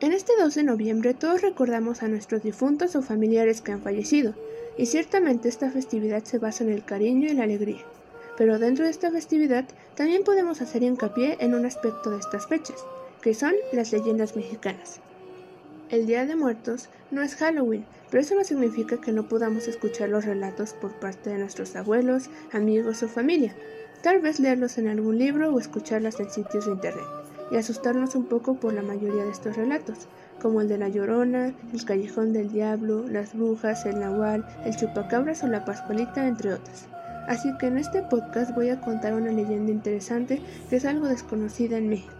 En este 2 de noviembre todos recordamos a nuestros difuntos o familiares que han fallecido, y ciertamente esta festividad se basa en el cariño y la alegría. Pero dentro de esta festividad también podemos hacer hincapié en un aspecto de estas fechas, que son las leyendas mexicanas. El Día de Muertos no es Halloween, pero eso no significa que no podamos escuchar los relatos por parte de nuestros abuelos, amigos o familia, tal vez leerlos en algún libro o escucharlas en sitios de internet, y asustarnos un poco por la mayoría de estos relatos, como el de la Llorona, el Callejón del Diablo, las Brujas, el Nahual, el Chupacabras o la Pascualita, entre otras. Así que en este podcast voy a contar una leyenda interesante que es algo desconocida en México.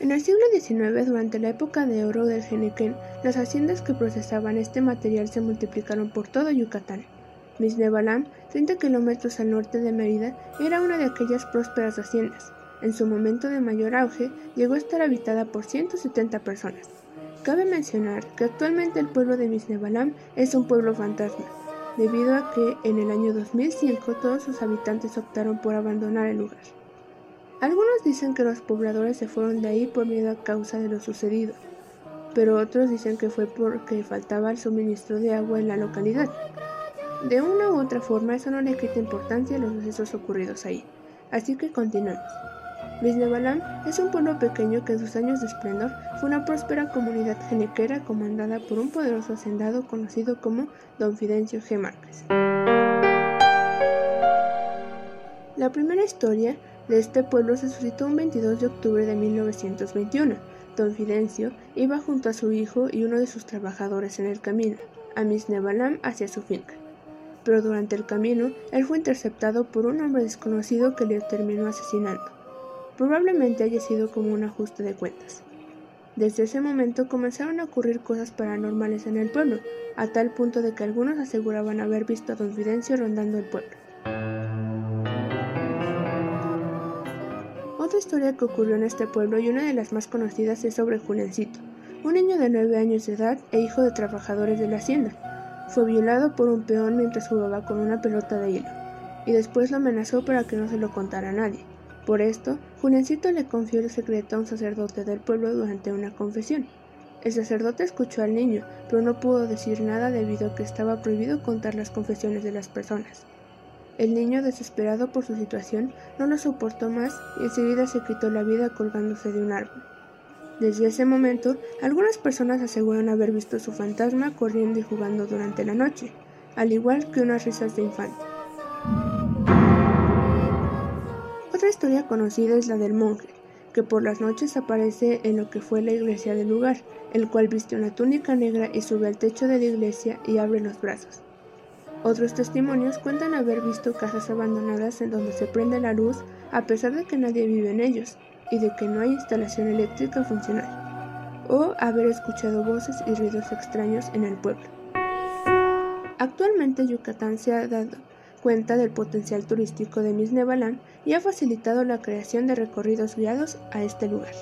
En el siglo XIX, durante la época de oro del Genequén, las haciendas que procesaban este material se multiplicaron por todo Yucatán. Misnebalam, 30 kilómetros al norte de Mérida, era una de aquellas prósperas haciendas. En su momento de mayor auge, llegó a estar habitada por 170 personas. Cabe mencionar que actualmente el pueblo de Misnebalam es un pueblo fantasma, debido a que en el año 2005 todos sus habitantes optaron por abandonar el lugar. Algunos dicen que los pobladores se fueron de ahí por miedo a causa de lo sucedido, pero otros dicen que fue porque faltaba el suministro de agua en la localidad. De una u otra forma, eso no le quita importancia a los sucesos ocurridos ahí. Así que continuamos. Misnebalam es un pueblo pequeño que en sus años de esplendor fue una próspera comunidad genequera comandada por un poderoso hacendado conocido como Don Fidencio G. Márquez. La primera historia de este pueblo se suscitó un 22 de octubre de 1921. Don Fidencio iba junto a su hijo y uno de sus trabajadores en el camino, a Misnebalam hacia su finca. Pero durante el camino, él fue interceptado por un hombre desconocido que le terminó asesinando. Probablemente haya sido como un ajuste de cuentas. Desde ese momento comenzaron a ocurrir cosas paranormales en el pueblo, a tal punto de que algunos aseguraban haber visto a don Fidencio rondando el pueblo. Otra historia que ocurrió en este pueblo y una de las más conocidas es sobre Juliancito, un niño de nueve años de edad e hijo de trabajadores de la hacienda. Fue violado por un peón mientras jugaba con una pelota de hilo, y después lo amenazó para que no se lo contara a nadie. Por esto, Juliancito le confió el secreto a un sacerdote del pueblo durante una confesión. El sacerdote escuchó al niño, pero no pudo decir nada debido a que estaba prohibido contar las confesiones de las personas. El niño, desesperado por su situación, no lo soportó más y enseguida se quitó la vida colgándose de un árbol. Desde ese momento, algunas personas aseguran haber visto su fantasma corriendo y jugando durante la noche, al igual que unas risas de infante. Otra historia conocida es la del monje, que por las noches aparece en lo que fue la iglesia del lugar, el cual viste una túnica negra y sube al techo de la iglesia y abre los brazos. Otros testimonios cuentan haber visto casas abandonadas en donde se prende la luz a pesar de que nadie vive en ellos y de que no hay instalación eléctrica funcional, o haber escuchado voces y ruidos extraños en el pueblo. Actualmente Yucatán se ha dado cuenta del potencial turístico de Misnebalán y ha facilitado la creación de recorridos guiados a este lugar.